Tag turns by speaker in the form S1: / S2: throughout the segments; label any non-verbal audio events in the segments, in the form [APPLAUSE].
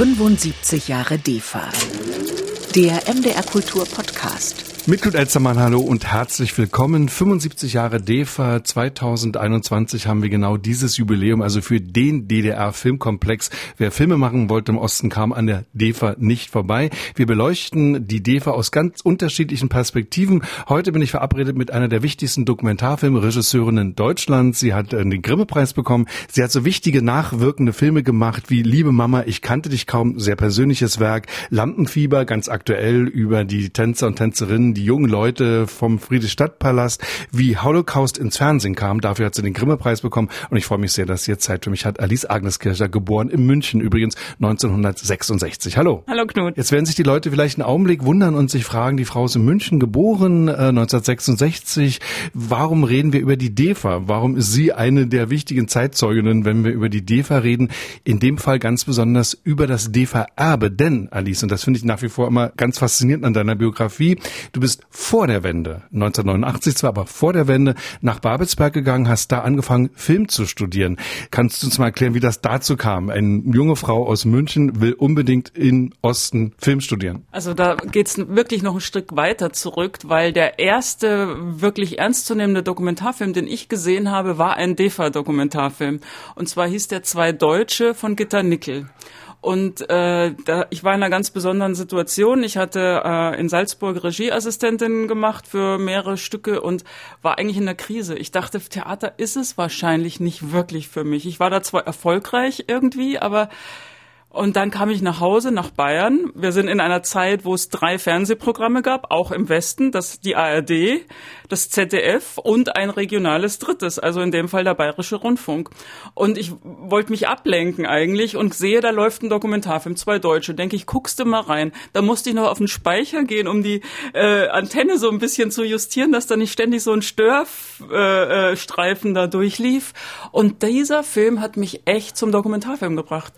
S1: 75 Jahre DEFA. Der MDR Kultur Podcast.
S2: Mit Knut Elzermann, hallo und herzlich willkommen. 75 Jahre DEFA 2021 haben wir genau dieses Jubiläum, also für den DDR-Filmkomplex. Wer Filme machen wollte im Osten, kam an der DEFA nicht vorbei. Wir beleuchten die DEFA aus ganz unterschiedlichen Perspektiven. Heute bin ich verabredet mit einer der wichtigsten Dokumentarfilmregisseurinnen Deutschlands. Sie hat äh, den Grimme-Preis bekommen. Sie hat so wichtige, nachwirkende Filme gemacht wie Liebe Mama, ich kannte dich kaum, sehr persönliches Werk, Lampenfieber, ganz aktuell über die Tänzer und Tänzerinnen die jungen Leute vom Friedrichstadtpalast, wie Holocaust ins Fernsehen kam. Dafür hat sie den Grimme-Preis bekommen und ich freue mich sehr, dass sie jetzt Zeit für mich hat. Alice Agneskircher, geboren in München übrigens 1966. Hallo.
S3: Hallo Knut.
S2: Jetzt werden sich die Leute vielleicht einen Augenblick wundern und sich fragen, die Frau ist in München geboren, äh, 1966. Warum reden wir über die DEFA? Warum ist sie eine der wichtigen Zeitzeuginnen, wenn wir über die DEFA reden? In dem Fall ganz besonders über das DEFA-Erbe. Denn, Alice, und das finde ich nach wie vor immer ganz faszinierend an deiner Biografie, du Du bist vor der Wende, 1989 zwar, aber vor der Wende nach Babelsberg gegangen, hast da angefangen, Film zu studieren. Kannst du uns mal erklären, wie das dazu kam? Eine junge Frau aus München will unbedingt in Osten Film studieren.
S3: Also da geht's wirklich noch ein Stück weiter zurück, weil der erste wirklich ernstzunehmende Dokumentarfilm, den ich gesehen habe, war ein DEFA-Dokumentarfilm. Und zwar hieß der Zwei Deutsche von Gitter Nickel. Und äh, da, ich war in einer ganz besonderen Situation. Ich hatte äh, in Salzburg Regieassistentin gemacht für mehrere Stücke und war eigentlich in der Krise. Ich dachte, Theater ist es wahrscheinlich nicht wirklich für mich. Ich war da zwar erfolgreich irgendwie, aber und dann kam ich nach Hause, nach Bayern. Wir sind in einer Zeit, wo es drei Fernsehprogramme gab, auch im Westen, das die ARD, das ZDF und ein regionales drittes, also in dem Fall der Bayerische Rundfunk. Und ich wollte mich ablenken eigentlich und sehe, da läuft ein Dokumentarfilm, zwei Deutsche. Denke ich, guckst du mal rein. Da musste ich noch auf den Speicher gehen, um die äh, Antenne so ein bisschen zu justieren, dass da nicht ständig so ein Störstreifen äh, da durchlief. Und dieser Film hat mich echt zum Dokumentarfilm gebracht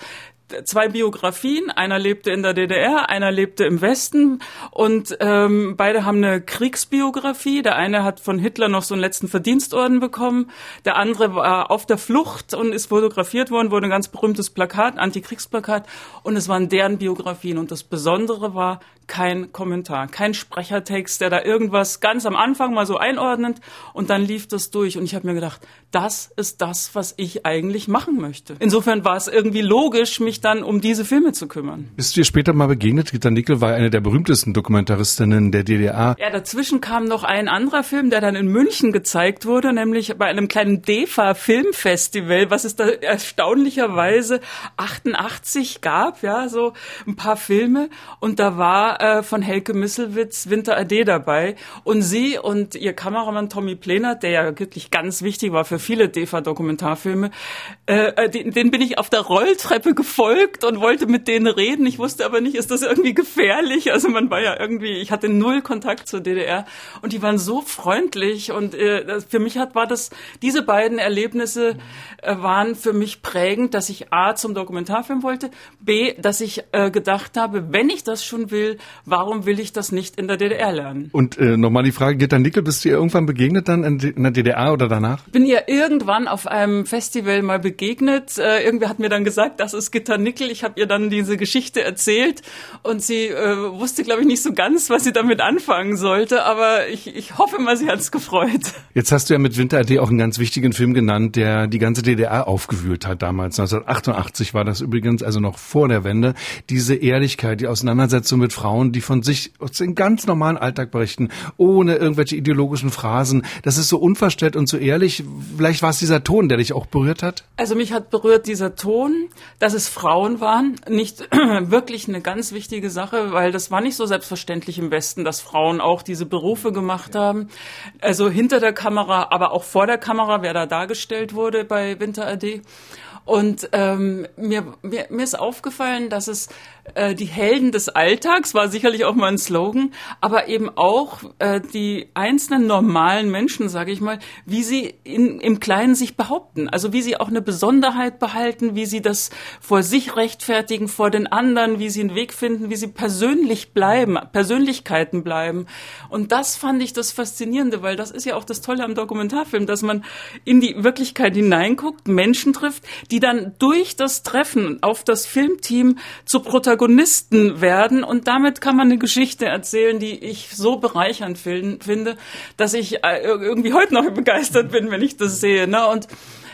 S3: zwei Biografien. Einer lebte in der DDR, einer lebte im Westen und ähm, beide haben eine Kriegsbiografie. Der eine hat von Hitler noch so einen letzten Verdienstorden bekommen, der andere war auf der Flucht und ist fotografiert worden, wurde ein ganz berühmtes Plakat, Antikriegsplakat und es waren deren Biografien und das Besondere war kein Kommentar, kein Sprechertext, der da irgendwas ganz am Anfang mal so einordnet und dann lief das durch und ich habe mir gedacht, das ist das, was ich eigentlich machen möchte. Insofern war es irgendwie logisch, mich dann um diese Filme zu kümmern.
S2: Bist du dir später mal begegnet? Gitta Nickel war eine der berühmtesten Dokumentaristinnen der DDR.
S3: Ja, dazwischen kam noch ein anderer Film, der dann in München gezeigt wurde, nämlich bei einem kleinen DEFA Filmfestival, was es da erstaunlicherweise 88 gab, ja, so ein paar Filme und da war äh, von Helke Misselwitz Winter AD dabei und sie und ihr Kameramann Tommy Plenert, der ja wirklich ganz wichtig war für viele DEFA Dokumentarfilme, äh, äh, den, den bin ich auf der Rolltreppe gefolgt und wollte mit denen reden. Ich wusste aber nicht, ist das irgendwie gefährlich? Also man war ja irgendwie, ich hatte null Kontakt zur DDR und die waren so freundlich und äh, für mich hat war das diese beiden Erlebnisse äh, waren für mich prägend, dass ich a zum Dokumentarfilm wollte, b dass ich äh, gedacht habe, wenn ich das schon will, warum will ich das nicht in der DDR lernen?
S2: Und äh, nochmal die Frage, Gitta Nickel, bist du ihr irgendwann begegnet dann in, der DDR oder danach?
S3: Bin ihr irgendwann auf einem Festival mal begegnet. Äh, irgendwer hat mir dann gesagt, das ist Gitta Nickel. Ich habe ihr dann diese Geschichte erzählt und sie äh, wusste, glaube ich, nicht so ganz, was sie damit anfangen sollte. Aber ich, ich hoffe mal, sie hat es gefreut.
S2: Jetzt hast du ja mit Winter AD auch einen ganz wichtigen Film genannt, der die ganze DDR aufgewühlt hat damals. 1988 war das übrigens, also noch vor der Wende. Diese Ehrlichkeit, die Auseinandersetzung mit Frauen, die von sich aus den ganz normalen Alltag berichten, ohne irgendwelche ideologischen Phrasen. Das ist so unverstellt und so ehrlich. Vielleicht war es dieser Ton, der dich auch berührt hat?
S3: Also mich hat berührt dieser Ton, dass es Frauen Frauen waren, nicht [CLEARS THROAT] wirklich eine ganz wichtige Sache, weil das war nicht so selbstverständlich im Westen, dass Frauen auch diese Berufe gemacht haben. Also hinter der Kamera, aber auch vor der Kamera, wer da dargestellt wurde bei Winter AD. Und ähm, mir, mir, mir ist aufgefallen, dass es äh, die Helden des Alltags war sicherlich auch mal ein Slogan, aber eben auch äh, die einzelnen normalen Menschen, sage ich mal, wie sie in, im Kleinen sich behaupten, also wie sie auch eine Besonderheit behalten, wie sie das vor sich rechtfertigen, vor den anderen, wie sie einen Weg finden, wie sie persönlich bleiben, Persönlichkeiten bleiben. Und das fand ich das Faszinierende, weil das ist ja auch das Tolle am Dokumentarfilm, dass man in die Wirklichkeit hineinguckt, Menschen trifft, die dann durch das Treffen auf das Filmteam zu Protagonisten werden und damit kann man eine Geschichte erzählen, die ich so bereichernd finde, dass ich äh, irgendwie heute noch [LAUGHS] begeistert bin, wenn ich das sehe. Ne? Und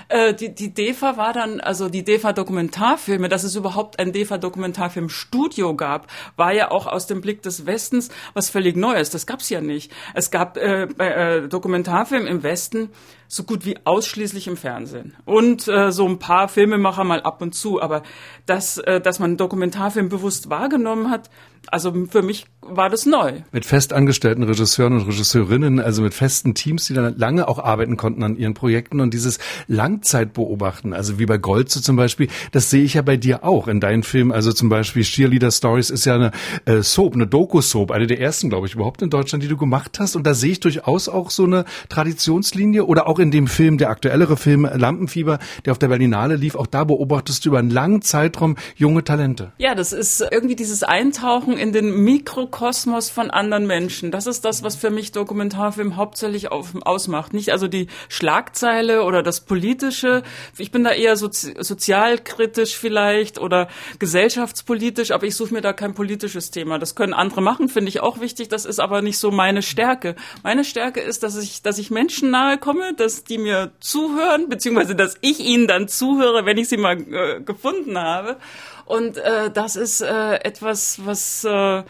S3: äh, die, die DEFA war dann, also die DEFA Dokumentarfilme, dass es überhaupt ein DEFA Dokumentarfilmstudio gab, war ja auch aus dem Blick des Westens was völlig Neues. Das gab's ja nicht. Es gab äh, äh, Dokumentarfilm im Westen so gut wie ausschließlich im Fernsehen und äh, so ein paar Filmemacher mal ab und zu, aber dass, äh, dass man Dokumentarfilm bewusst wahrgenommen hat, also für mich war das neu.
S2: Mit festangestellten Regisseuren und Regisseurinnen, also mit festen Teams, die dann lange auch arbeiten konnten an ihren Projekten und dieses Langzeitbeobachten, also wie bei Gold so zum Beispiel, das sehe ich ja bei dir auch in deinen Filmen. Also zum Beispiel Cheerleader Stories ist ja eine äh, Soap, eine Doku-Soap, eine der ersten, glaube ich, überhaupt in Deutschland, die du gemacht hast. Und da sehe ich durchaus auch so eine Traditionslinie oder auch in dem Film, der aktuellere Film Lampenfieber, der auf der Berlinale lief, auch da beobachtest du über einen langen Zeitraum junge Talente.
S3: Ja, das ist irgendwie dieses Eintauchen in den Mikrokosmos von anderen Menschen. Das ist das, was für mich Dokumentarfilm hauptsächlich auf, ausmacht. Nicht also die Schlagzeile oder das Politische. Ich bin da eher sozi sozialkritisch vielleicht oder gesellschaftspolitisch, aber ich suche mir da kein politisches Thema. Das können andere machen, finde ich auch wichtig. Das ist aber nicht so meine Stärke. Meine Stärke ist, dass ich, dass ich Menschen nahe komme, dass die mir zuhören, beziehungsweise dass ich ihnen dann zuhöre, wenn ich sie mal äh, gefunden habe. Und äh, das ist äh, etwas, was äh,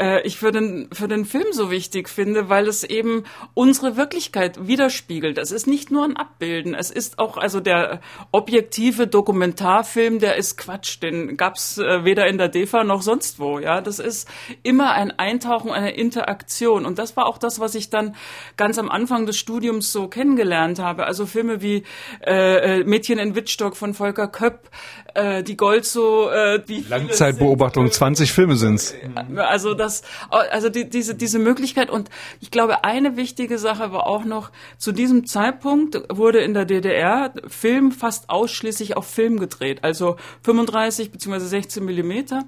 S3: äh, ich für den, für den Film so wichtig finde, weil es eben unsere Wirklichkeit widerspiegelt. Es ist nicht nur ein Abbilden, es ist auch, also der objektive Dokumentarfilm, der ist Quatsch, den gab's äh, weder in der DEFA noch sonst wo. Ja, Das ist immer ein Eintauchen, eine Interaktion. Und das war auch das, was ich dann ganz am Anfang des Studiums so kennengelernt habe. Also Filme wie äh, äh Mädchen in Wittstock von Volker Köpp, äh, die Golzo, äh, die
S2: Langzeitbeobachtung, 20 Filme sind's.
S3: Also das, also die, diese diese Möglichkeit und ich glaube eine wichtige Sache war auch noch zu diesem Zeitpunkt wurde in der DDR Film fast ausschließlich auf Film gedreht, also 35 beziehungsweise 16 Millimeter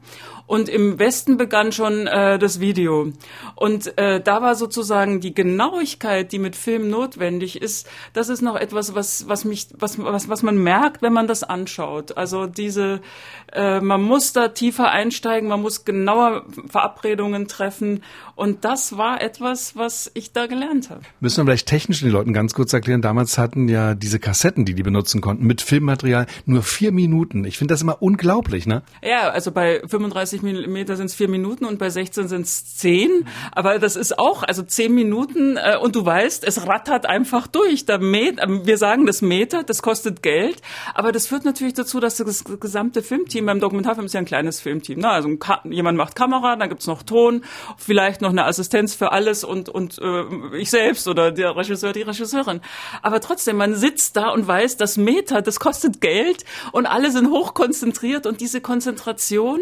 S3: und im Westen begann schon äh, das Video und äh, da war sozusagen die Genauigkeit, die mit Film notwendig ist, das ist noch etwas, was was mich was was was man merkt, wenn man das anschaut. Also diese, äh, man muss da tiefer einsteigen, man muss genauer Verabredungen treffen. Und das war etwas, was ich da gelernt habe.
S2: Müssen wir vielleicht technisch den Leuten ganz kurz erklären. Damals hatten ja diese Kassetten, die die benutzen konnten, mit Filmmaterial nur vier Minuten. Ich finde das immer unglaublich, ne?
S3: Ja, also bei 35 Millimeter sind es vier Minuten und bei 16 sind es zehn. Aber das ist auch, also zehn Minuten äh, und du weißt, es rattert einfach durch. Da Met, wir sagen das Meter, das kostet Geld, aber das führt natürlich dazu, dass das gesamte Filmteam, beim Dokumentarfilm ist ja ein kleines Filmteam, ne? also jemand macht Kamera, dann gibt's noch Ton, vielleicht noch eine Assistenz für alles und, und äh, ich selbst oder der Regisseur, die Regisseurin. Aber trotzdem, man sitzt da und weiß, das Meter, das kostet Geld und alle sind hochkonzentriert und diese Konzentration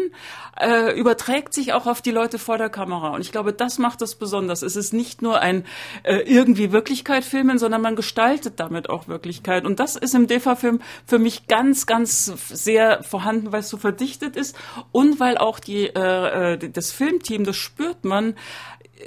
S3: äh, überträgt sich auch auf die Leute vor der Kamera. Und ich glaube, das macht es besonders. Es ist nicht nur ein äh, irgendwie Wirklichkeit filmen, sondern man gestaltet damit auch Wirklichkeit. Und das ist im DEFA-Film für mich ganz, ganz sehr vorhanden, weil es so verdichtet ist und weil auch die, äh, äh das Filmteam, das spürt man,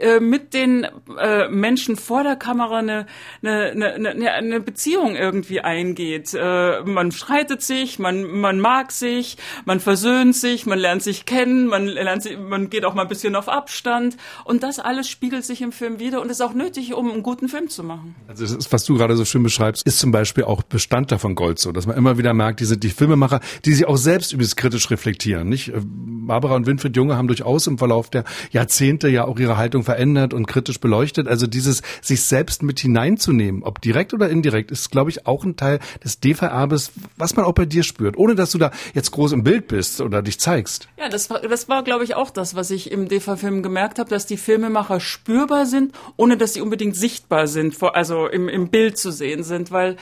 S3: äh, mit den äh, Menschen vor der Kamera eine, eine, eine, eine Beziehung irgendwie eingeht. Äh, man streitet sich, man, man mag sich, man versöhnt sich, man lernt sich kennen, man, lernt sich, man geht auch mal ein bisschen auf Abstand. Und das alles spiegelt sich im Film wieder und ist auch nötig, um einen guten Film zu machen.
S2: Also ist, was du gerade so schön beschreibst, ist zum Beispiel auch Bestandteil von Gold so, dass man immer wieder merkt, die sind die Filmemacher, die sich auch selbst übrigens kritisch reflektieren. Nicht? Barbara und Winfried Junge haben durchaus im Verlauf der Jahrzehnte ja auch ihre Haltung verändert und kritisch beleuchtet. Also dieses sich selbst mit hineinzunehmen, ob direkt oder indirekt, ist, glaube ich, auch ein Teil des DEFA-Erbes, was man auch bei dir spürt, ohne dass du da jetzt groß im Bild bist oder dich zeigst.
S3: Ja, das war, das war glaube ich, auch das, was ich im DEFA-Film gemerkt habe, dass die Filmemacher spürbar sind, ohne dass sie unbedingt sichtbar sind, also im, im Bild zu sehen sind, weil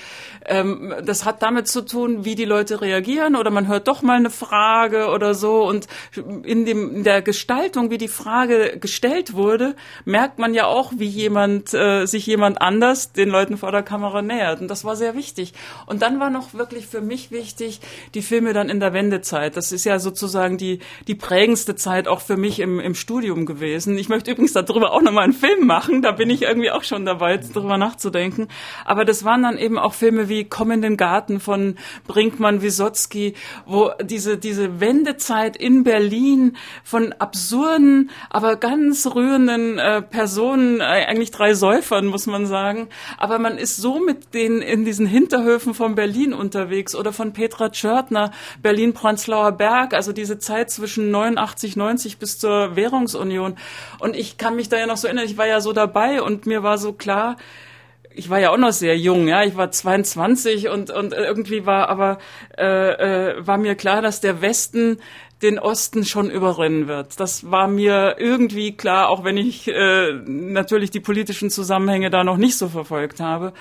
S3: ähm, das hat damit zu tun, wie die Leute reagieren oder man hört doch mal eine Frage oder so und in, dem, in der Gestaltung, wie die Frage gestellt wurde, würde, merkt man ja auch, wie jemand, äh, sich jemand anders den Leuten vor der Kamera nähert. Und das war sehr wichtig. Und dann war noch wirklich für mich wichtig, die Filme dann in der Wendezeit. Das ist ja sozusagen die, die prägendste Zeit auch für mich im, im Studium gewesen. Ich möchte übrigens darüber auch nochmal einen Film machen. Da bin ich irgendwie auch schon dabei, darüber nachzudenken. Aber das waren dann eben auch Filme wie Komm in den Garten von Brinkmann, Wisotzki, wo diese, diese Wendezeit in Berlin von absurden, aber ganz rührenden äh, Personen, äh, eigentlich drei Säufern, muss man sagen. Aber man ist so mit denen in diesen Hinterhöfen von Berlin unterwegs oder von Petra Tschörtner, Berlin-Prenzlauer Berg, also diese Zeit zwischen 89, 90 bis zur Währungsunion. Und ich kann mich da ja noch so erinnern, ich war ja so dabei und mir war so klar, ich war ja auch noch sehr jung, ja, ich war 22 und und irgendwie war aber äh, äh, war mir klar, dass der Westen den Osten schon überrennen wird. Das war mir irgendwie klar, auch wenn ich äh, natürlich die politischen Zusammenhänge da noch nicht so verfolgt habe.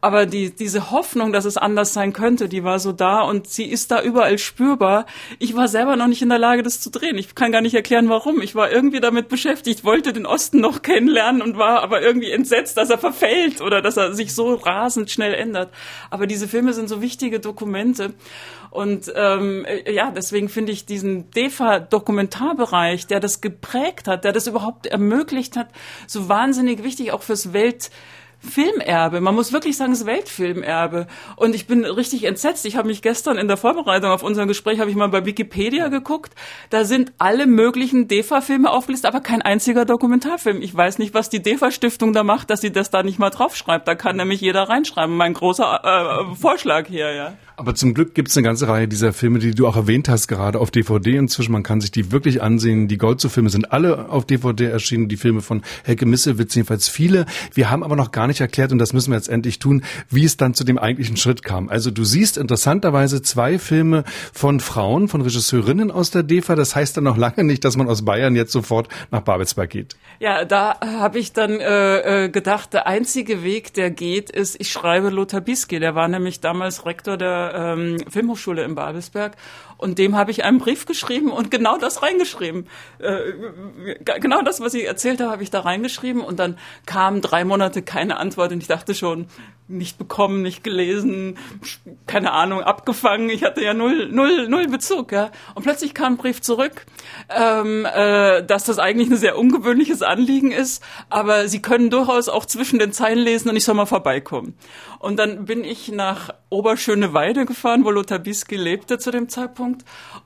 S3: Aber die, diese Hoffnung, dass es anders sein könnte, die war so da und sie ist da überall spürbar. Ich war selber noch nicht in der Lage, das zu drehen. Ich kann gar nicht erklären, warum. Ich war irgendwie damit beschäftigt, wollte den Osten noch kennenlernen und war aber irgendwie entsetzt, dass er verfällt oder dass er sich so rasend schnell ändert. Aber diese Filme sind so wichtige Dokumente. Und ähm, äh, ja, deswegen finde ich diesen DEFA-Dokumentarbereich, der das geprägt hat, der das überhaupt ermöglicht hat, so wahnsinnig wichtig auch fürs Welt. Filmerbe. Man muss wirklich sagen, das Weltfilmerbe. Und ich bin richtig entsetzt. Ich habe mich gestern in der Vorbereitung auf unser Gespräch, habe ich mal bei Wikipedia geguckt. Da sind alle möglichen DEFA-Filme aufgelistet, aber kein einziger Dokumentarfilm. Ich weiß nicht, was die DEFA-Stiftung da macht, dass sie das da nicht mal draufschreibt. Da kann nämlich jeder reinschreiben. Mein großer äh, Vorschlag hier, ja.
S2: Aber zum Glück gibt es eine ganze Reihe dieser Filme, die du auch erwähnt hast, gerade auf DVD inzwischen. Man kann sich die wirklich ansehen. Die Goldzu-Filme sind alle auf DVD erschienen. Die Filme von Helge Missewitz jedenfalls viele. Wir haben aber noch gar nicht erklärt, und das müssen wir jetzt endlich tun, wie es dann zu dem eigentlichen Schritt kam. Also du siehst interessanterweise zwei Filme von Frauen, von Regisseurinnen aus der DEFA. Das heißt dann noch lange nicht, dass man aus Bayern jetzt sofort nach Babelsberg geht.
S3: Ja, da habe ich dann äh, äh, gedacht, der einzige Weg, der geht, ist, ich schreibe Lothar Bisky. Der war nämlich damals Rektor der ähm, Filmhochschule in Babelsberg und dem habe ich einen Brief geschrieben und genau das reingeschrieben. Äh, genau das, was ich erzählt habe, habe ich da reingeschrieben und dann kamen drei Monate keine Antwort und ich dachte schon, nicht bekommen, nicht gelesen, keine Ahnung, abgefangen. Ich hatte ja null, null, null Bezug. Ja. Und plötzlich kam ein Brief zurück, ähm, äh, dass das eigentlich ein sehr ungewöhnliches Anliegen ist, aber Sie können durchaus auch zwischen den Zeilen lesen und ich soll mal vorbeikommen. Und dann bin ich nach Oberschöneweide gefahren, wo Lothar Bisky lebte zu dem Zeitpunkt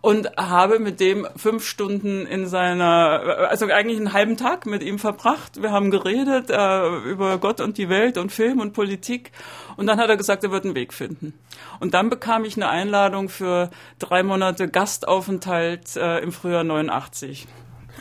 S3: und habe mit dem fünf Stunden in seiner, also eigentlich einen halben Tag mit ihm verbracht. Wir haben geredet äh, über Gott und die Welt und Film und Politik und dann hat er gesagt, er wird einen Weg finden. Und dann bekam ich eine Einladung für drei Monate Gastaufenthalt äh, im Frühjahr 89.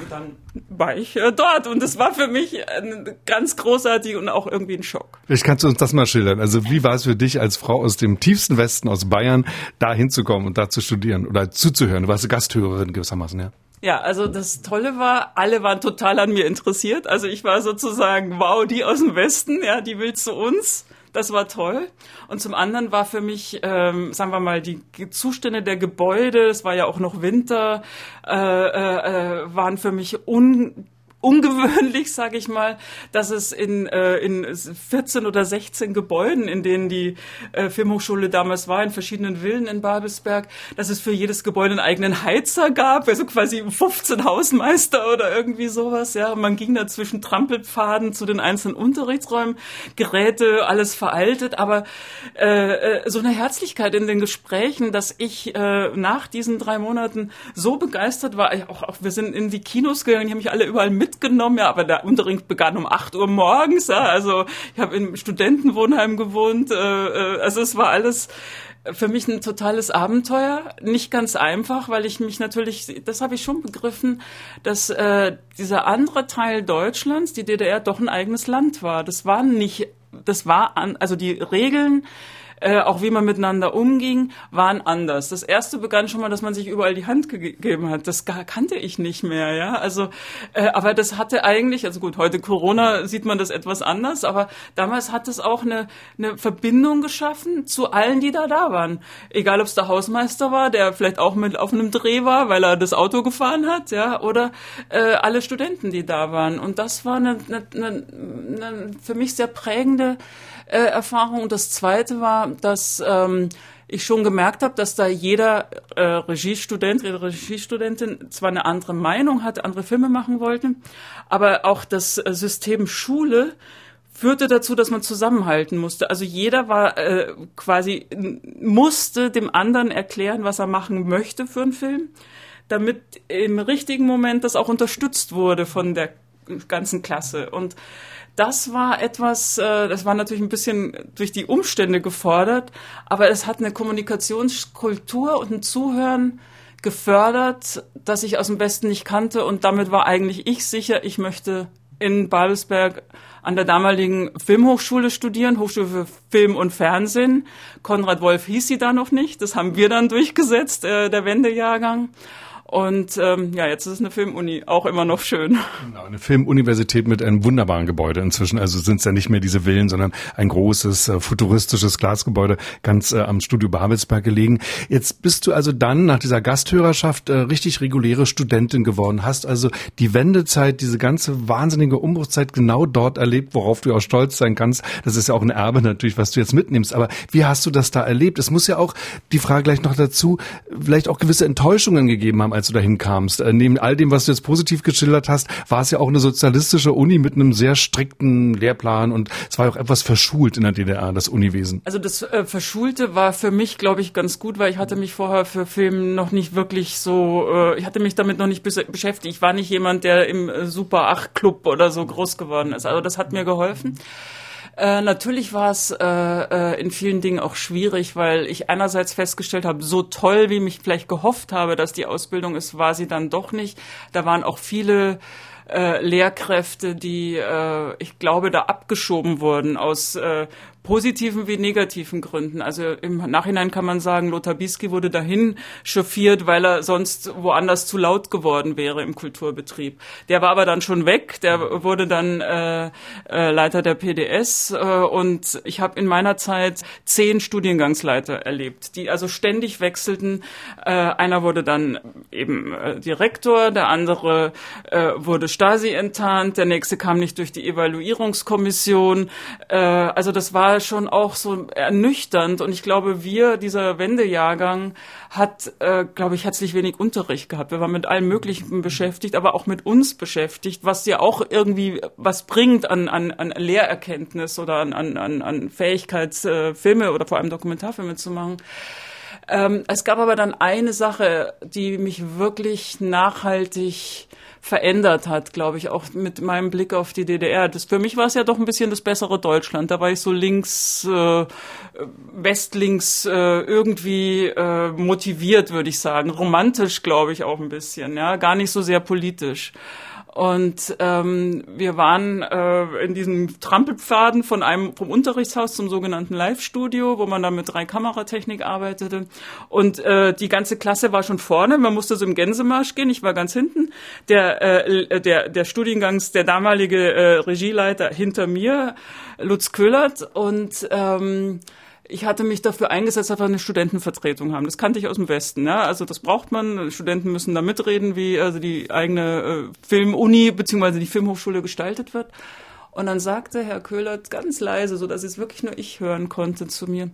S3: Und dann war ich äh, dort und es war für mich äh, ganz großartig und auch irgendwie ein Schock.
S2: Vielleicht kannst du uns das mal schildern. Also wie war es für dich als Frau aus dem tiefsten Westen, aus Bayern, da hinzukommen und da zu studieren oder zuzuhören? Du warst Gasthörerin gewissermaßen, ja?
S3: Ja, also das Tolle war, alle waren total an mir interessiert. Also ich war sozusagen, wow, die aus dem Westen, ja, die will zu uns. Das war toll. Und zum anderen war für mich, ähm, sagen wir mal, die Zustände der Gebäude, es war ja auch noch Winter, äh, äh, äh waren für mich un ungewöhnlich, [LAUGHS] sage ich mal, dass es in, äh, in 14 oder 16 Gebäuden, in denen die äh, Filmhochschule damals war, in verschiedenen Villen in Babelsberg, dass es für jedes Gebäude einen eigenen Heizer gab, also quasi 15 Hausmeister oder irgendwie sowas. Ja, man ging da zwischen Trampelpfaden zu den einzelnen Unterrichtsräumen, Geräte, alles veraltet, aber äh, äh, so eine Herzlichkeit in den Gesprächen, dass ich äh, nach diesen drei Monaten so begeistert war. Auch, auch wir sind in die Kinos gegangen, die haben mich alle überall mit mitgenommen, ja, aber der Unterricht begann um 8 Uhr morgens, ja, also ich habe im Studentenwohnheim gewohnt, äh, äh, also es war alles für mich ein totales Abenteuer, nicht ganz einfach, weil ich mich natürlich, das habe ich schon begriffen, dass äh, dieser andere Teil Deutschlands, die DDR, doch ein eigenes Land war. Das war nicht, das war an, also die Regeln äh, auch wie man miteinander umging, waren anders. Das erste begann schon mal, dass man sich überall die Hand gegeben hat. Das kannte ich nicht mehr, ja. Also, äh, aber das hatte eigentlich, also gut, heute Corona sieht man das etwas anders, aber damals hat es auch eine, eine Verbindung geschaffen zu allen, die da da waren. Egal, ob es der Hausmeister war, der vielleicht auch mit auf einem Dreh war, weil er das Auto gefahren hat, ja, oder äh, alle Studenten, die da waren. Und das war eine, eine, eine, eine für mich sehr prägende äh, Erfahrung. Und das Zweite war, dass ähm, ich schon gemerkt habe, dass da jeder äh, Regiestudent, jede Regiestudentin zwar eine andere Meinung hatte, andere Filme machen wollte, aber auch das äh, System Schule führte dazu, dass man zusammenhalten musste. Also jeder war äh, quasi musste dem anderen erklären, was er machen möchte für einen Film, damit im richtigen Moment das auch unterstützt wurde von der ganzen Klasse und das war etwas, äh, das war natürlich ein bisschen durch die Umstände gefordert, aber es hat eine Kommunikationskultur und ein Zuhören gefördert, das ich aus dem Westen nicht kannte und damit war eigentlich ich sicher, ich möchte in Babelsberg an der damaligen Filmhochschule studieren, Hochschule für Film und Fernsehen. Konrad Wolf hieß sie da noch nicht, das haben wir dann durchgesetzt, äh, der Wendejahrgang. Und ähm, ja, jetzt ist es eine Filmuni, auch immer noch schön.
S2: Genau, eine Filmuniversität mit einem wunderbaren Gebäude inzwischen. Also sind es ja nicht mehr diese Villen, sondern ein großes, äh, futuristisches Glasgebäude ganz äh, am Studio Babelsberg gelegen. Jetzt bist du also dann nach dieser Gasthörerschaft äh, richtig reguläre Studentin geworden, hast also die Wendezeit, diese ganze wahnsinnige Umbruchzeit genau dort erlebt, worauf du auch stolz sein kannst. Das ist ja auch ein Erbe natürlich, was du jetzt mitnimmst. Aber wie hast du das da erlebt? Es muss ja auch, die Frage gleich noch dazu, vielleicht auch gewisse Enttäuschungen gegeben haben, als du dahin kamst. Äh, neben all dem, was du jetzt positiv geschildert hast, war es ja auch eine sozialistische Uni mit einem sehr strikten Lehrplan und es war auch etwas verschult in der DDR, das Uniwesen.
S3: Also das äh, Verschulte war für mich, glaube ich, ganz gut, weil ich hatte mich vorher für Film noch nicht wirklich so, äh, ich hatte mich damit noch nicht beschäftigt. Ich war nicht jemand, der im äh, Super 8 Club oder so groß geworden ist. Also das hat mir geholfen. Äh, natürlich war es äh, äh, in vielen Dingen auch schwierig, weil ich einerseits festgestellt habe, so toll, wie mich vielleicht gehofft habe, dass die Ausbildung ist, war sie dann doch nicht. Da waren auch viele äh, Lehrkräfte, die, äh, ich glaube, da abgeschoben wurden aus äh, positiven wie negativen Gründen. Also im Nachhinein kann man sagen, Lothar Bisky wurde dahin chauffiert, weil er sonst woanders zu laut geworden wäre im Kulturbetrieb. Der war aber dann schon weg, der wurde dann äh, äh, Leiter der PDS äh, und ich habe in meiner Zeit zehn Studiengangsleiter erlebt, die also ständig wechselten. Äh, einer wurde dann eben äh, Direktor, der andere äh, wurde Stasi enttarnt, der nächste kam nicht durch die Evaluierungskommission. Äh, also das war schon auch so ernüchternd und ich glaube, wir, dieser Wendejahrgang, hat, äh, glaube ich, herzlich wenig Unterricht gehabt. Wir waren mit allem Möglichen beschäftigt, aber auch mit uns beschäftigt, was ja auch irgendwie was bringt an, an, an Lehrerkenntnis oder an, an, an Fähigkeit, äh, oder vor allem Dokumentarfilme zu machen. Ähm, es gab aber dann eine Sache, die mich wirklich nachhaltig verändert hat, glaube ich, auch mit meinem Blick auf die DDR. Das, für mich war es ja doch ein bisschen das bessere Deutschland. Da war ich so links, äh, westlinks äh, irgendwie äh, motiviert, würde ich sagen. Romantisch, glaube ich, auch ein bisschen, ja, gar nicht so sehr politisch. Und ähm, wir waren äh, in diesem Trampelpfaden von einem vom Unterrichtshaus zum sogenannten Live-Studio, wo man dann mit drei Kameratechnik arbeitete. Und äh, die ganze Klasse war schon vorne. Man musste so im Gänsemarsch gehen. Ich war ganz hinten. Der äh, der der Studiengangs der damalige äh, Regieleiter hinter mir, Lutz Köhlert und ähm, ich hatte mich dafür eingesetzt, dass wir eine Studentenvertretung haben. Das kannte ich aus dem Westen. Ja? Also das braucht man. Studenten müssen da mitreden, wie also die eigene äh, Filmuni bzw. die Filmhochschule gestaltet wird. Und dann sagte Herr Köhlert ganz leise, so dass es wirklich nur ich hören konnte, zu mir: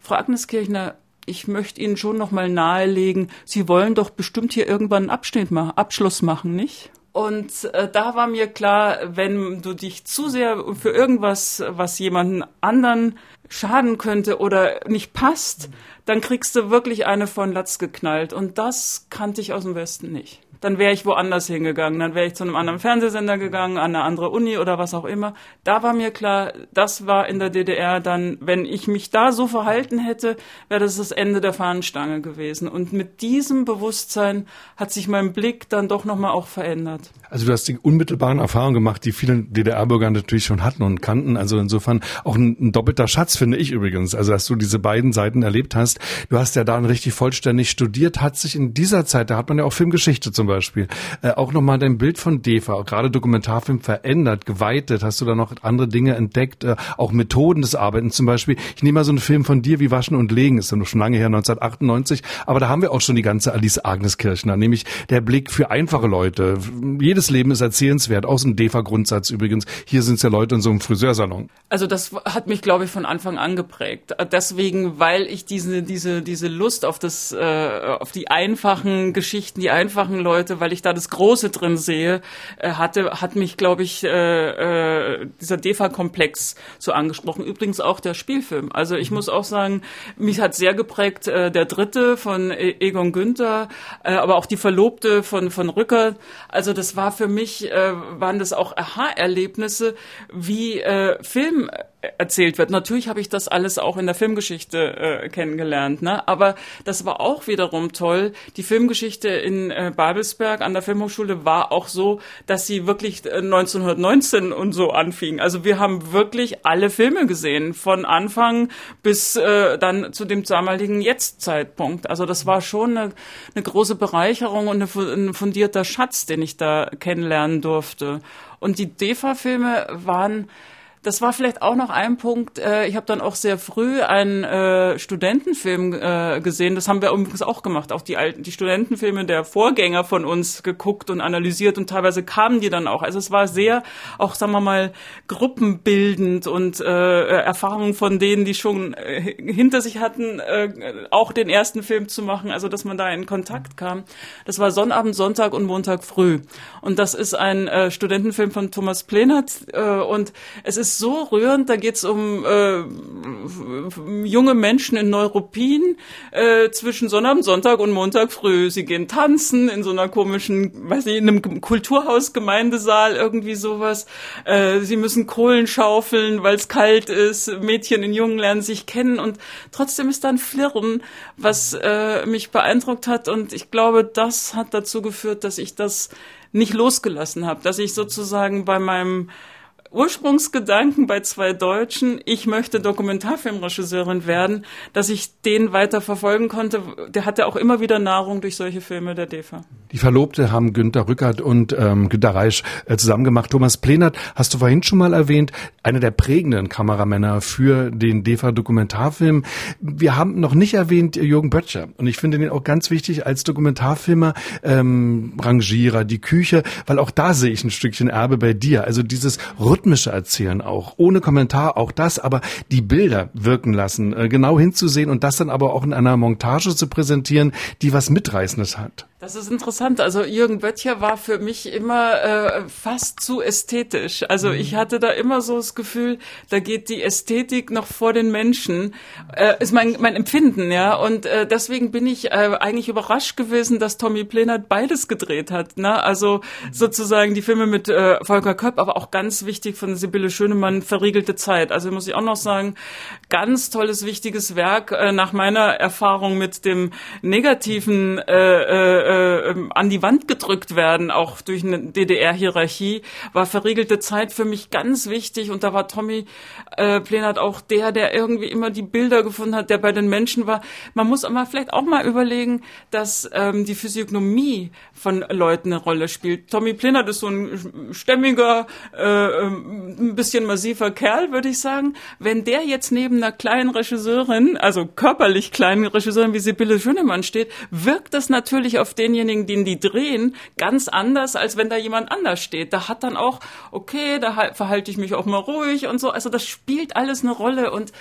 S3: Frau Agnes Kirchner, ich möchte Ihnen schon noch mal nahelegen, Sie wollen doch bestimmt hier irgendwann einen Abschnitt machen, Abschluss machen, nicht? Und äh, da war mir klar, wenn du dich zu sehr für irgendwas, was jemanden anderen schaden könnte oder nicht passt, dann kriegst du wirklich eine von Latz geknallt. Und das kannte ich aus dem Westen nicht. Dann wäre ich woanders hingegangen. Dann wäre ich zu einem anderen Fernsehsender gegangen, an eine andere Uni oder was auch immer. Da war mir klar, das war in der DDR dann, wenn ich mich da so verhalten hätte, wäre das das Ende der Fahnenstange gewesen. Und mit diesem Bewusstsein hat sich mein Blick dann doch nochmal auch verändert.
S2: Also du hast die unmittelbaren Erfahrungen gemacht, die viele DDR-Bürger natürlich schon hatten und kannten. Also insofern auch ein, ein, doppelter Schatz, finde ich übrigens. Also dass du diese beiden Seiten erlebt hast. Du hast ja dann richtig vollständig studiert, hat sich in dieser Zeit, da hat man ja auch Filmgeschichte zum Beispiel, äh, auch nochmal dein Bild von DEFA, gerade Dokumentarfilm verändert, geweitet. Hast du da noch andere Dinge entdeckt, äh, auch Methoden des Arbeitens zum Beispiel. Ich nehme mal so einen Film von dir wie Waschen und Legen, ist ja noch schon lange her, 1998. Aber da haben wir auch schon die ganze Alice Agnes Kirchner, nämlich der Blick für einfache Leute. Jedes jedes Leben ist erzählenswert, aus dem DEFA-Grundsatz übrigens. Hier sind es ja Leute in so einem Friseursalon.
S3: Also das hat mich, glaube ich, von Anfang an geprägt. Deswegen, weil ich diese, diese, diese Lust auf das, äh, auf die einfachen Geschichten, die einfachen Leute, weil ich da das Große drin sehe, äh, hatte, hat mich, glaube ich, äh, äh, dieser DEFA-Komplex so angesprochen. Übrigens auch der Spielfilm. Also ich mhm. muss auch sagen, mich hat sehr geprägt äh, der dritte von e-, Egon Günther, äh, aber auch die Verlobte von, von Rücker. Also das war für mich, äh, waren das auch Aha-Erlebnisse, wie äh, Film erzählt wird. Natürlich habe ich das alles auch in der Filmgeschichte äh, kennengelernt, ne? aber das war auch wiederum toll. Die Filmgeschichte in äh, Babelsberg an der Filmhochschule war auch so, dass sie wirklich äh, 1919 und so anfing. Also wir haben wirklich alle Filme gesehen, von Anfang bis äh, dann zu dem damaligen Jetzt-Zeitpunkt. Also das war schon eine, eine große Bereicherung und eine, ein fundierter Schatz, den ich da kennenlernen durfte. Und die DEFA-Filme waren das war vielleicht auch noch ein Punkt. Äh, ich habe dann auch sehr früh einen äh, Studentenfilm äh, gesehen. Das haben wir übrigens auch gemacht. Auch die alten, die Studentenfilme der Vorgänger von uns geguckt und analysiert und teilweise kamen die dann auch. Also es war sehr, auch sagen wir mal, gruppenbildend und äh, Erfahrungen von denen, die schon äh, hinter sich hatten, äh, auch den ersten Film zu machen. Also dass man da in Kontakt kam. Das war Sonnabend, Sonntag und Montag früh. Und das ist ein äh, Studentenfilm von Thomas Plenert äh, und es ist ist so rührend. Da geht es um äh, junge Menschen in Neuruppin äh, zwischen Sonnabend, Sonntag und Montag früh. Sie gehen tanzen in so einer komischen, weiß nicht, in einem Kulturhaus, Gemeindesaal, irgendwie sowas. Äh, sie müssen Kohlen schaufeln, weil es kalt ist. Mädchen in Jungen lernen sich kennen und trotzdem ist da ein Flirren, was äh, mich beeindruckt hat. Und ich glaube, das hat dazu geführt, dass ich das nicht losgelassen habe, dass ich sozusagen bei meinem Ursprungsgedanken bei zwei Deutschen, ich möchte Dokumentarfilmregisseurin werden, dass ich den weiter verfolgen konnte. Der hatte auch immer wieder Nahrung durch solche Filme der DEFA.
S2: Die Verlobte haben Günter Rückert und ähm, Günter Reisch äh, zusammen gemacht. Thomas Plenert, hast du vorhin schon mal erwähnt, einer der prägenden Kameramänner für den DEFA-Dokumentarfilm. Wir haben noch nicht erwähnt Jürgen Böttcher. Und ich finde den auch ganz wichtig als Dokumentarfilmer, ähm, Rangierer, die Küche, weil auch da sehe ich ein Stückchen Erbe bei dir. Also dieses rhythmische Erzählen auch, ohne Kommentar auch das, aber die Bilder wirken lassen, äh, genau hinzusehen und das dann aber auch in einer Montage zu präsentieren, die was Mitreißendes hat.
S3: Das ist interessant. Also Jürgen Böttcher war für mich immer äh, fast zu ästhetisch. Also mhm. ich hatte da immer so das Gefühl, da geht die Ästhetik noch vor den Menschen. Äh, ist mein, mein Empfinden, ja. Und äh, deswegen bin ich äh, eigentlich überrascht gewesen, dass Tommy Plenert beides gedreht hat. Ne? Also sozusagen die Filme mit äh, Volker Köpp, aber auch ganz wichtig von Sibylle Schönemann, Verriegelte Zeit. Also muss ich auch noch sagen, ganz tolles, wichtiges Werk äh, nach meiner Erfahrung mit dem negativen äh, äh, äh, ähm, an die Wand gedrückt werden, auch durch eine DDR-Hierarchie, war verriegelte Zeit für mich ganz wichtig. Und da war Tommy äh, Plenert auch der, der irgendwie immer die Bilder gefunden hat, der bei den Menschen war. Man muss aber vielleicht auch mal überlegen, dass ähm, die Physiognomie von Leuten eine Rolle spielt. Tommy Plenert ist so ein stämmiger, äh, ähm, ein bisschen massiver Kerl, würde ich sagen. Wenn der jetzt neben einer kleinen Regisseurin, also körperlich kleinen Regisseurin wie Sibylle Schönemann steht, wirkt das natürlich auf denjenigen, den die drehen, ganz anders, als wenn da jemand anders steht. Da hat dann auch, okay, da verhalte ich mich auch mal ruhig und so. Also das spielt alles eine Rolle und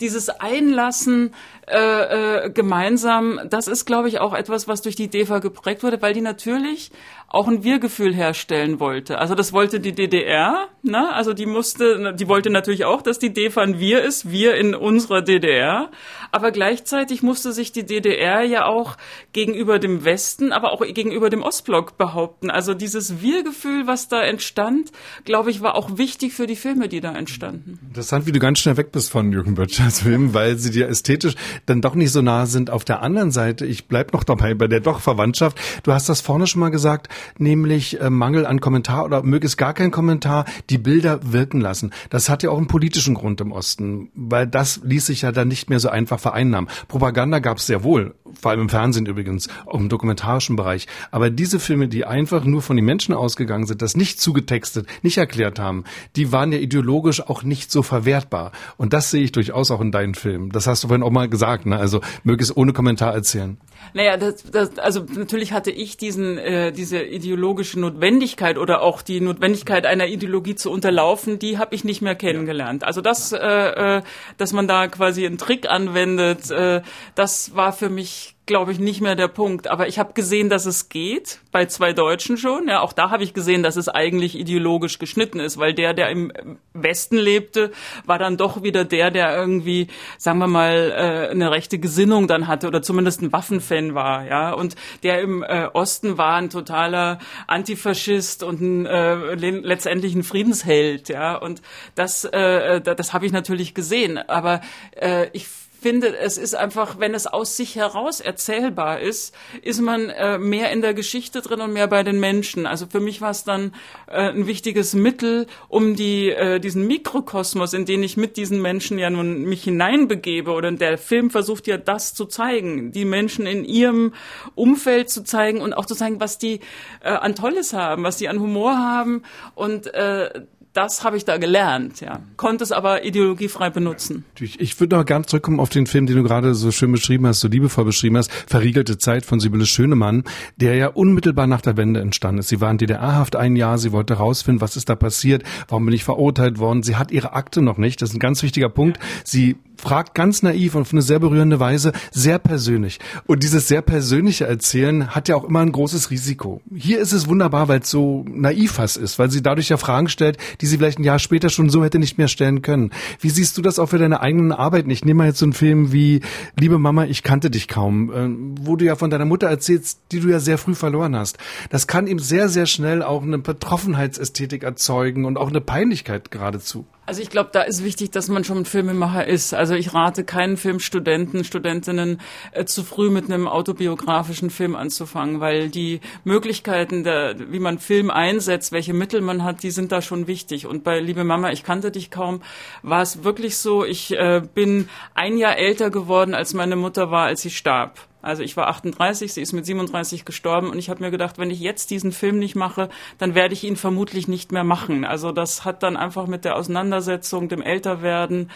S3: dieses Einlassen äh, äh, gemeinsam, das ist, glaube ich, auch etwas, was durch die DEFA geprägt wurde, weil die natürlich auch ein Wir-Gefühl herstellen wollte. Also das wollte die DDR, ne? Also die musste, die wollte natürlich auch, dass die DEFA ein Wir ist, wir in unserer DDR. Aber gleichzeitig musste sich die DDR ja auch gegenüber dem Westen Westen, aber auch gegenüber dem Ostblock behaupten. Also dieses Wir-Gefühl, was da entstand, glaube ich, war auch wichtig für die Filme, die da entstanden.
S2: Interessant, wie du ganz schnell weg bist von Jürgen Böttchers [LAUGHS] Filmen, weil sie dir ästhetisch dann doch nicht so nah sind. Auf der anderen Seite, ich bleib noch dabei bei der doch Verwandtschaft. Du hast das vorne schon mal gesagt, nämlich äh, Mangel an Kommentar oder möglichst gar kein Kommentar, die Bilder wirken lassen. Das hat ja auch einen politischen Grund im Osten, weil das ließ sich ja dann nicht mehr so einfach vereinnahmen. Propaganda gab es sehr wohl, vor allem im Fernsehen übrigens, auch im dokumentarischen Bereich. Aber diese Filme, die einfach nur von den Menschen ausgegangen sind, das nicht zugetextet, nicht erklärt haben, die waren ja ideologisch auch nicht so verwertbar. Und das sehe ich durchaus auch in deinen Filmen. Das hast du vorhin auch mal gesagt, ne? Also möglichst ohne Kommentar erzählen.
S3: Naja, das, das, also natürlich hatte ich diesen, äh, diese ideologische Notwendigkeit oder auch die Notwendigkeit einer Ideologie zu unterlaufen, die habe ich nicht mehr kennengelernt. Also das, äh, äh, dass man da quasi einen Trick anwendet, äh, das war für mich glaube ich, nicht mehr der Punkt. Aber ich habe gesehen, dass es geht, bei zwei Deutschen schon. Ja, auch da habe ich gesehen, dass es eigentlich ideologisch geschnitten ist, weil der, der im Westen lebte, war dann doch wieder der, der irgendwie, sagen wir mal, äh, eine rechte Gesinnung dann hatte oder zumindest ein Waffenfan war. Ja, und der im äh, Osten war ein totaler Antifaschist und ein, äh, letztendlich ein Friedensheld. Ja, und das, äh, das, habe ich natürlich gesehen. Aber äh, ich finde, es ist einfach, wenn es aus sich heraus erzählbar ist, ist man äh, mehr in der Geschichte drin und mehr bei den Menschen. Also für mich war es dann äh, ein wichtiges Mittel, um die äh, diesen Mikrokosmos, in den ich mit diesen Menschen ja nun mich hineinbegebe, oder der Film versucht ja das zu zeigen, die Menschen in ihrem Umfeld zu zeigen und auch zu zeigen, was die äh, an Tolles haben, was die an Humor haben und äh, das habe ich da gelernt, ja. Konnte es aber ideologiefrei benutzen.
S2: Ich würde noch gerne zurückkommen auf den Film, den du gerade so schön beschrieben hast, so liebevoll beschrieben hast, Verriegelte Zeit von Sibylle Schönemann, der ja unmittelbar nach der Wende entstanden ist. Sie war in DDR-Haft ein Jahr, sie wollte herausfinden, was ist da passiert, warum bin ich verurteilt worden. Sie hat ihre Akte noch nicht, das ist ein ganz wichtiger Punkt. Sie fragt ganz naiv und auf eine sehr berührende Weise, sehr persönlich. Und dieses sehr persönliche Erzählen hat ja auch immer ein großes Risiko. Hier ist es wunderbar, weil es so naiv fast ist, weil sie dadurch ja Fragen stellt, die sie vielleicht ein Jahr später schon so hätte nicht mehr stellen können. Wie siehst du das auch für deine eigenen Arbeiten? Ich nehme mal jetzt so einen Film wie Liebe Mama, ich kannte dich kaum, äh, wo du ja von deiner Mutter erzählst, die du ja sehr früh verloren hast. Das kann eben sehr, sehr schnell auch eine Betroffenheitsästhetik erzeugen und auch eine Peinlichkeit geradezu.
S3: Also ich glaube, da ist wichtig, dass man schon ein Filmemacher ist. Also ich rate keinen Filmstudenten, Studentinnen äh, zu früh mit einem autobiografischen Film anzufangen, weil die Möglichkeiten, der, wie man Film einsetzt, welche Mittel man hat, die sind da schon wichtig. Und bei Liebe Mama, ich kannte dich kaum, war es wirklich so, ich äh, bin ein Jahr älter geworden, als meine Mutter war, als sie starb. Also ich war 38, sie ist mit 37 gestorben und ich habe mir gedacht, wenn ich jetzt diesen Film nicht mache, dann werde ich ihn vermutlich nicht mehr machen. Also das hat dann einfach mit der Auseinandersetzung, dem Älterwerden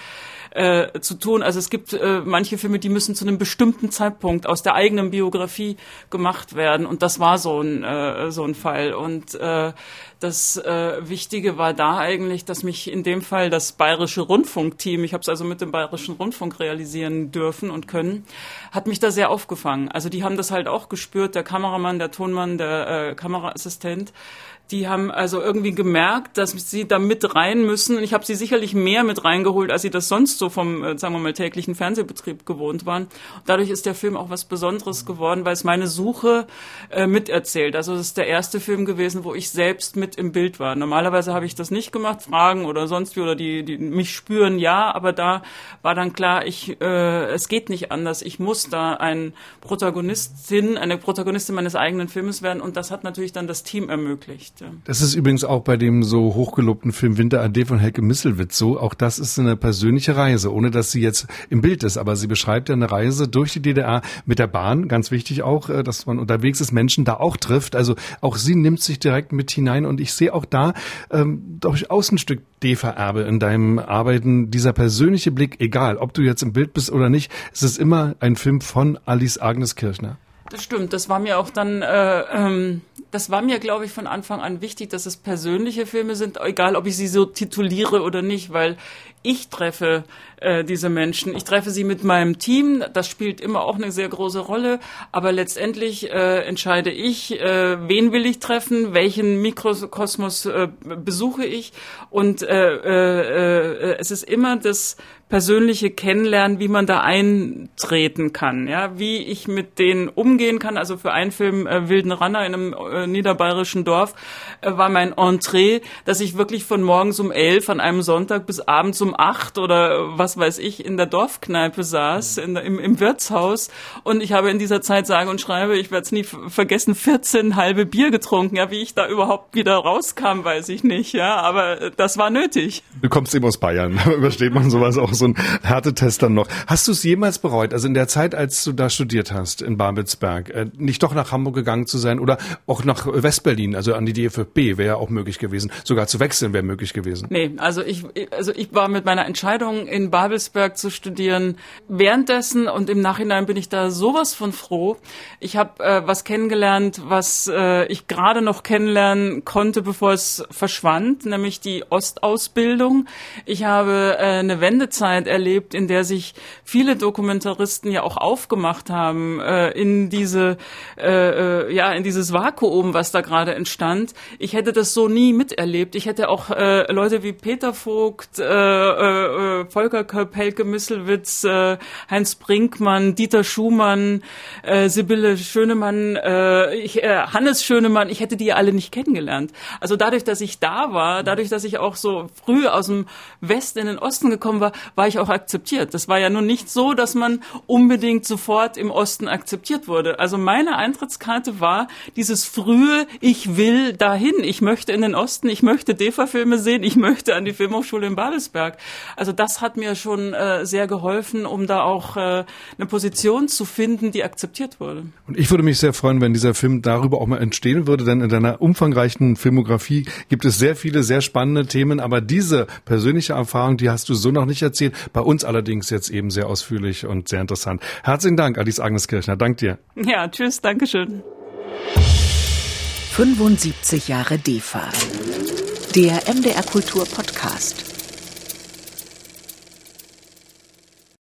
S3: äh, zu tun. Also es gibt äh, manche Filme, die müssen zu einem bestimmten Zeitpunkt aus der eigenen Biografie gemacht werden und das war so ein äh, so ein Fall und äh, das äh, Wichtige war da eigentlich, dass mich in dem Fall das Bayerische Rundfunkteam, ich habe es also mit dem Bayerischen Rundfunk realisieren dürfen und können, hat mich da sehr aufgefangen. Also die haben das halt auch gespürt, der Kameramann, der Tonmann, der äh, Kameraassistent die haben also irgendwie gemerkt, dass sie da mit rein müssen. Und ich habe sie sicherlich mehr mit reingeholt, als sie das sonst so vom, äh, sagen wir mal, täglichen Fernsehbetrieb gewohnt waren. Und dadurch ist der Film auch was Besonderes geworden, weil es meine Suche äh, miterzählt. Also es ist der erste Film gewesen, wo ich selbst mit im Bild war. Normalerweise habe ich das nicht gemacht, Fragen oder sonst wie oder die, die mich spüren, ja, aber da war dann klar, ich, äh, es geht nicht anders. Ich muss da ein Protagonistin, eine Protagonistin meines eigenen Filmes werden und das hat natürlich dann das Team ermöglicht.
S2: Das ist übrigens auch bei dem so hochgelobten Film Winter AD von Helke Misselwitz so. Auch das ist eine persönliche Reise, ohne dass sie jetzt im Bild ist. Aber sie beschreibt ja eine Reise durch die DDR mit der Bahn. Ganz wichtig auch, äh, dass man unterwegs ist, Menschen da auch trifft. Also auch sie nimmt sich direkt mit hinein. Und ich sehe auch da ähm, durchaus ein Stück D-Vererbe in deinem Arbeiten. Dieser persönliche Blick, egal ob du jetzt im Bild bist oder nicht, es ist immer ein Film von Alice Agnes Kirchner.
S3: Das stimmt. Das war mir auch dann, äh, ähm, das war mir, glaube ich, von Anfang an wichtig, dass es persönliche Filme sind, egal ob ich sie so tituliere oder nicht, weil ich treffe äh, diese Menschen. Ich treffe sie mit meinem Team. Das spielt immer auch eine sehr große Rolle. Aber letztendlich äh, entscheide ich, äh, wen will ich treffen, welchen Mikrokosmos äh, besuche ich. Und äh, äh, äh, es ist immer das persönliche Kennenlernen, wie man da eintreten kann, ja, wie ich mit denen umgehen kann. Also für einen Film äh, Wilden Ranner in einem äh, niederbayerischen Dorf äh, war mein Entree, dass ich wirklich von morgens um elf an einem Sonntag bis abends um acht oder was weiß ich in der Dorfkneipe saß, in der, im, im Wirtshaus und ich habe in dieser Zeit sage und schreibe, ich werde es nie vergessen, 14 halbe Bier getrunken. Ja, wie ich da überhaupt wieder rauskam, weiß ich nicht, ja, aber äh, das war nötig.
S2: Du kommst eben aus Bayern, [LAUGHS] übersteht man sowas auch so ein Härtetest dann noch. Hast du es jemals bereut, also in der Zeit, als du da studiert hast in Babelsberg, äh, nicht doch nach Hamburg gegangen zu sein oder auch nach Westberlin, also an die DFB wäre ja auch möglich gewesen, sogar zu wechseln wäre möglich gewesen?
S3: Nee, also ich, also ich war mit meiner Entscheidung in Babelsberg zu studieren währenddessen und im Nachhinein bin ich da sowas von froh. Ich habe äh, was kennengelernt, was äh, ich gerade noch kennenlernen konnte, bevor es verschwand, nämlich die Ostausbildung. Ich habe äh, eine Wendezeit Zeit erlebt, in der sich viele Dokumentaristen ja auch aufgemacht haben äh, in diese äh, äh, ja in dieses Vakuum, was da gerade entstand. Ich hätte das so nie miterlebt. Ich hätte auch äh, Leute wie Peter Vogt, äh, äh, äh Volker Helke Misselwitz, äh, Heinz Brinkmann, Dieter Schumann, äh, Sibylle Schönemann, äh, ich, äh, Hannes Schönemann. Ich hätte die alle nicht kennengelernt. Also dadurch, dass ich da war, dadurch, dass ich auch so früh aus dem Westen in den Osten gekommen war, war war ich auch akzeptiert. Das war ja nun nicht so, dass man unbedingt sofort im Osten akzeptiert wurde. Also meine Eintrittskarte war dieses frühe, ich will dahin, ich möchte in den Osten, ich möchte DEFA-Filme sehen, ich möchte an die Filmhochschule in Babelsberg. Also das hat mir schon äh, sehr geholfen, um da auch äh, eine Position zu finden, die akzeptiert wurde.
S2: Und ich würde mich sehr freuen, wenn dieser Film darüber auch mal entstehen würde, denn in deiner umfangreichen Filmografie gibt es sehr viele sehr spannende Themen, aber diese persönliche Erfahrung, die hast du so noch nicht erzählt. Bei uns allerdings jetzt eben sehr ausführlich und sehr interessant. Herzlichen Dank, Alice Agnes Kirchner. Dank dir.
S3: Ja, tschüss, Dankeschön.
S1: 75 Jahre DEFA. Der MDR Kultur Podcast.